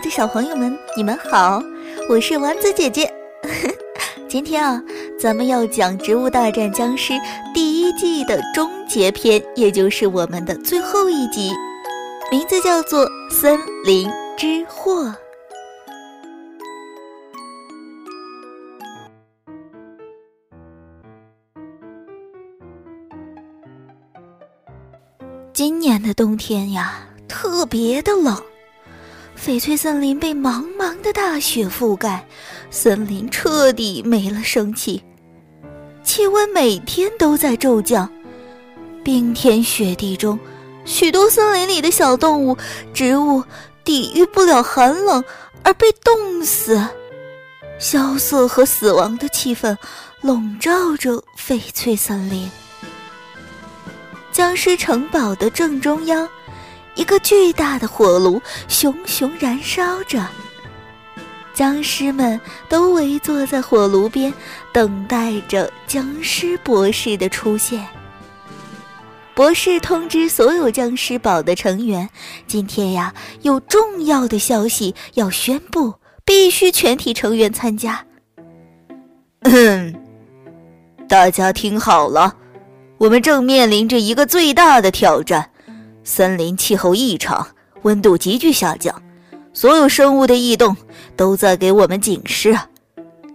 的小朋友们，你们好，我是丸子姐姐。今天啊，咱们要讲《植物大战僵尸》第一季的终结篇，也就是我们的最后一集，名字叫做《森林之祸》。今年的冬天呀，特别的冷。翡翠森林被茫茫的大雪覆盖，森林彻底没了生气，气温每天都在骤降。冰天雪地中，许多森林里的小动物、植物抵御不了寒冷而被冻死，萧瑟和死亡的气氛笼罩着翡翠森林。僵尸城堡的正中央。一个巨大的火炉熊熊燃烧着，僵尸们都围坐在火炉边，等待着僵尸博士的出现。博士通知所有僵尸堡的成员：“今天呀，有重要的消息要宣布，必须全体成员参加。”大家听好了，我们正面临着一个最大的挑战。森林气候异常，温度急剧下降，所有生物的异动都在给我们警示。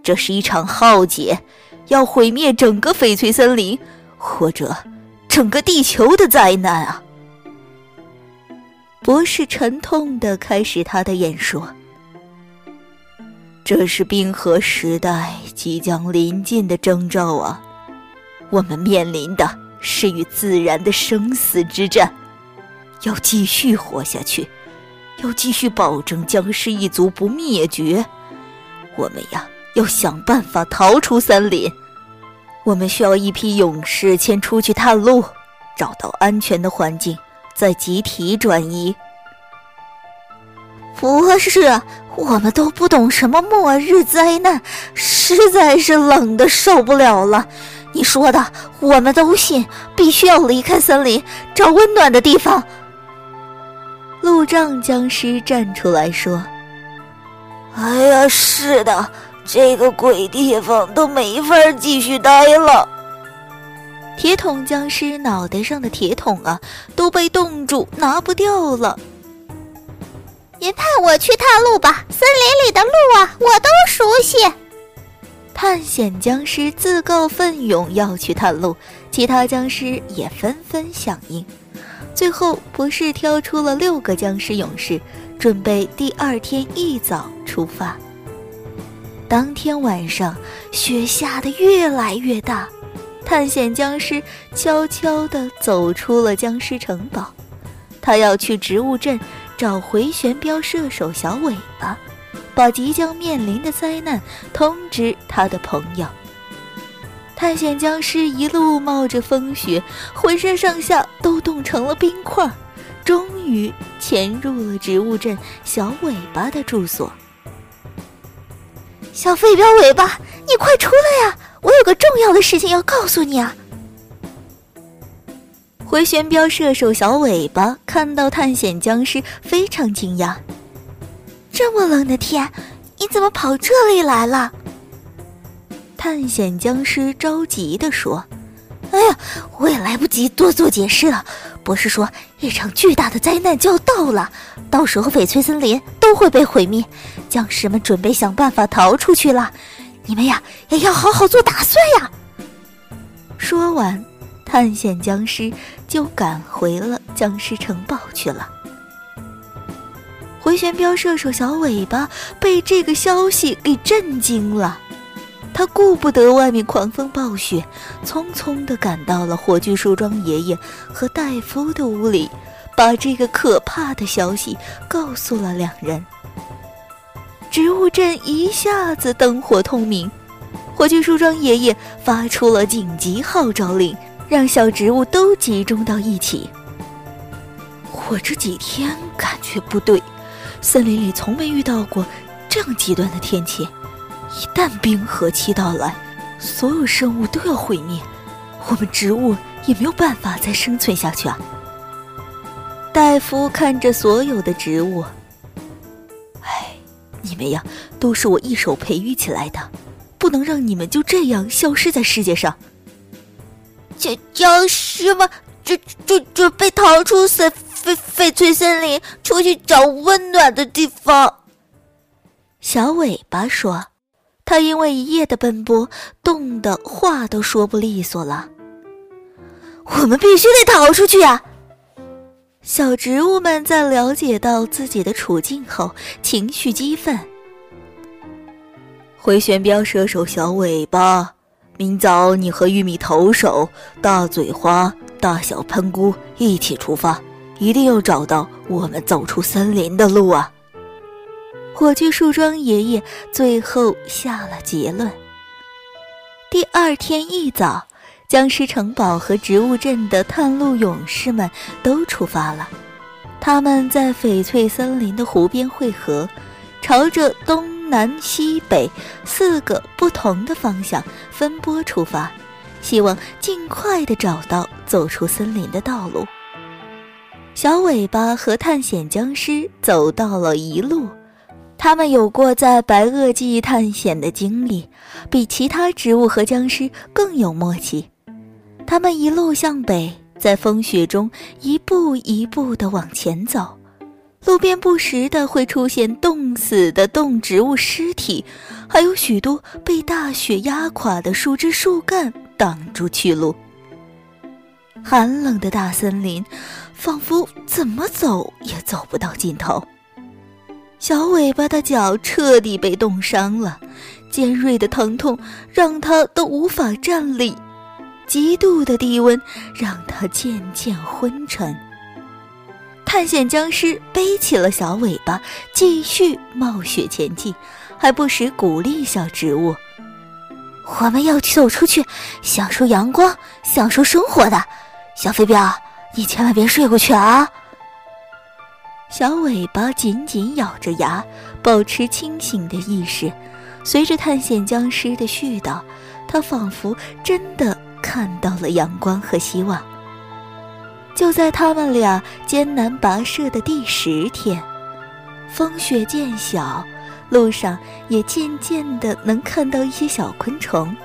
这是一场浩劫，要毁灭整个翡翠森林，或者整个地球的灾难啊！博士沉痛地开始他的演说。这是冰河时代即将临近的征兆啊！我们面临的是与自然的生死之战。要继续活下去，要继续保证僵尸一族不灭绝。我们呀，要想办法逃出森林。我们需要一批勇士先出去探路，找到安全的环境，再集体转移。博士，我们都不懂什么末日灾难，实在是冷的受不了了。你说的，我们都信，必须要离开森林，找温暖的地方。路障僵尸站出来说：“哎呀，是的，这个鬼地方都没法继续待了。”铁桶僵尸脑袋上的铁桶啊，都被冻住，拿不掉了。您派我去探路吧，森林里的路啊，我都熟悉。探险僵尸自告奋勇要去探路，其他僵尸也纷纷响应。最后，博士挑出了六个僵尸勇士，准备第二天一早出发。当天晚上，雪下得越来越大，探险僵尸悄悄地走出了僵尸城堡。他要去植物镇找回旋镖射手小尾巴，把即将面临的灾难通知他的朋友。探险僵尸一路冒着风雪，浑身上下都冻成了冰块，终于潜入了植物镇小尾巴的住所。小飞镖尾巴，你快出来呀！我有个重要的事情要告诉你啊！回旋镖射手小尾巴看到探险僵尸，非常惊讶：这么冷的天，你怎么跑这里来了？探险僵尸着急地说：“哎呀，我也来不及多做解释了。博士说，一场巨大的灾难就要到了，到时候翡翠森林都会被毁灭，僵尸们准备想办法逃出去了。你们呀，也要好好做打算呀。”说完，探险僵尸就赶回了僵尸城堡去了。回旋镖射手小尾巴被这个消息给震惊了。他顾不得外面狂风暴雪，匆匆地赶到了火炬树桩爷爷和戴夫的屋里，把这个可怕的消息告诉了两人。植物镇一下子灯火通明，火炬树桩爷爷发出了紧急号召令，让小植物都集中到一起。我这几天感觉不对，森林里从没遇到过这样极端的天气。一旦冰河期到来，所有生物都要毁灭，我们植物也没有办法再生存下去啊！戴夫看着所有的植物，哎你们呀，都是我一手培育起来的，不能让你们就这样消失在世界上。僵僵尸们准准准备逃出翡翡翡翠森林，出去找温暖的地方。小尾巴说：“他因为一夜的奔波，冻得话都说不利索了。我们必须得逃出去啊！”小植物们在了解到自己的处境后，情绪激愤。回旋镖射手小尾巴。明早，你和玉米投手、大嘴花、大小喷菇一起出发，一定要找到我们走出森林的路啊！火炬树桩爷爷最后下了结论。第二天一早，僵尸城堡和植物镇的探路勇士们都出发了。他们在翡翠森林的湖边汇合，朝着东。南西北四个不同的方向分拨出发，希望尽快的找到走出森林的道路。小尾巴和探险僵尸走到了一路，他们有过在白垩纪探险的经历，比其他植物和僵尸更有默契。他们一路向北，在风雪中一步一步的往前走。路边不时的会出现冻死的动植物尸体，还有许多被大雪压垮的树枝树干挡住去路。寒冷的大森林，仿佛怎么走也走不到尽头。小尾巴的脚彻底被冻伤了，尖锐的疼痛让它都无法站立，极度的低温让它渐渐昏沉。探险僵尸背起了小尾巴，继续冒雪前进，还不时鼓励小植物：“我们要走出去，享受阳光，享受生活的。小飞镖，你千万别睡过去啊！”小尾巴紧紧咬着牙，保持清醒的意识。随着探险僵尸的絮叨，他仿佛真的看到了阳光和希望。就在他们俩艰难跋涉的第十天，风雪渐小，路上也渐渐的能看到一些小昆虫。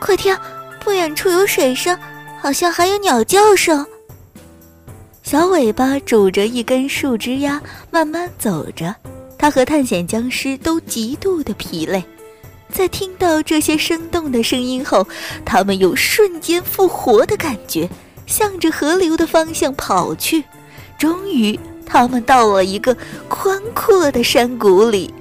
快听，不远处有水声，好像还有鸟叫声。小尾巴拄着一根树枝丫，慢慢走着。他和探险僵尸都极度的疲累，在听到这些生动的声音后，他们有瞬间复活的感觉。向着河流的方向跑去，终于，他们到了一个宽阔的山谷里。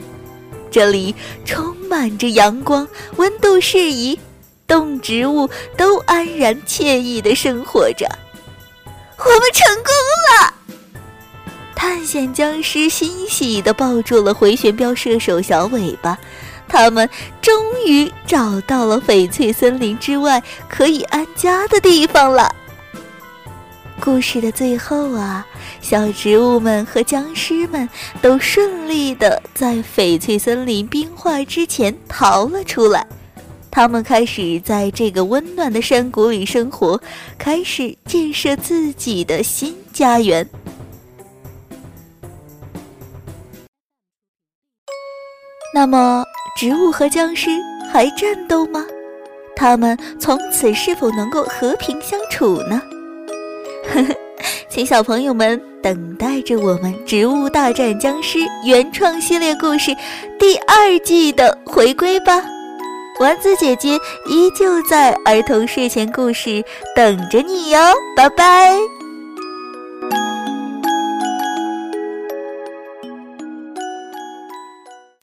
这里充满着阳光，温度适宜，动植物都安然惬意地生活着。我们成功了！探险僵尸欣喜地抱住了回旋镖射手小尾巴，他们终于找到了翡翠森林之外可以安家的地方了。故事的最后啊，小植物们和僵尸们都顺利的在翡翠森林冰化之前逃了出来。他们开始在这个温暖的山谷里生活，开始建设自己的新家园。那么，植物和僵尸还战斗吗？他们从此是否能够和平相处呢？呵呵，请小朋友们等待着我们《植物大战僵尸》原创系列故事第二季的回归吧！丸子姐姐依旧在儿童睡前故事等着你哟，拜拜。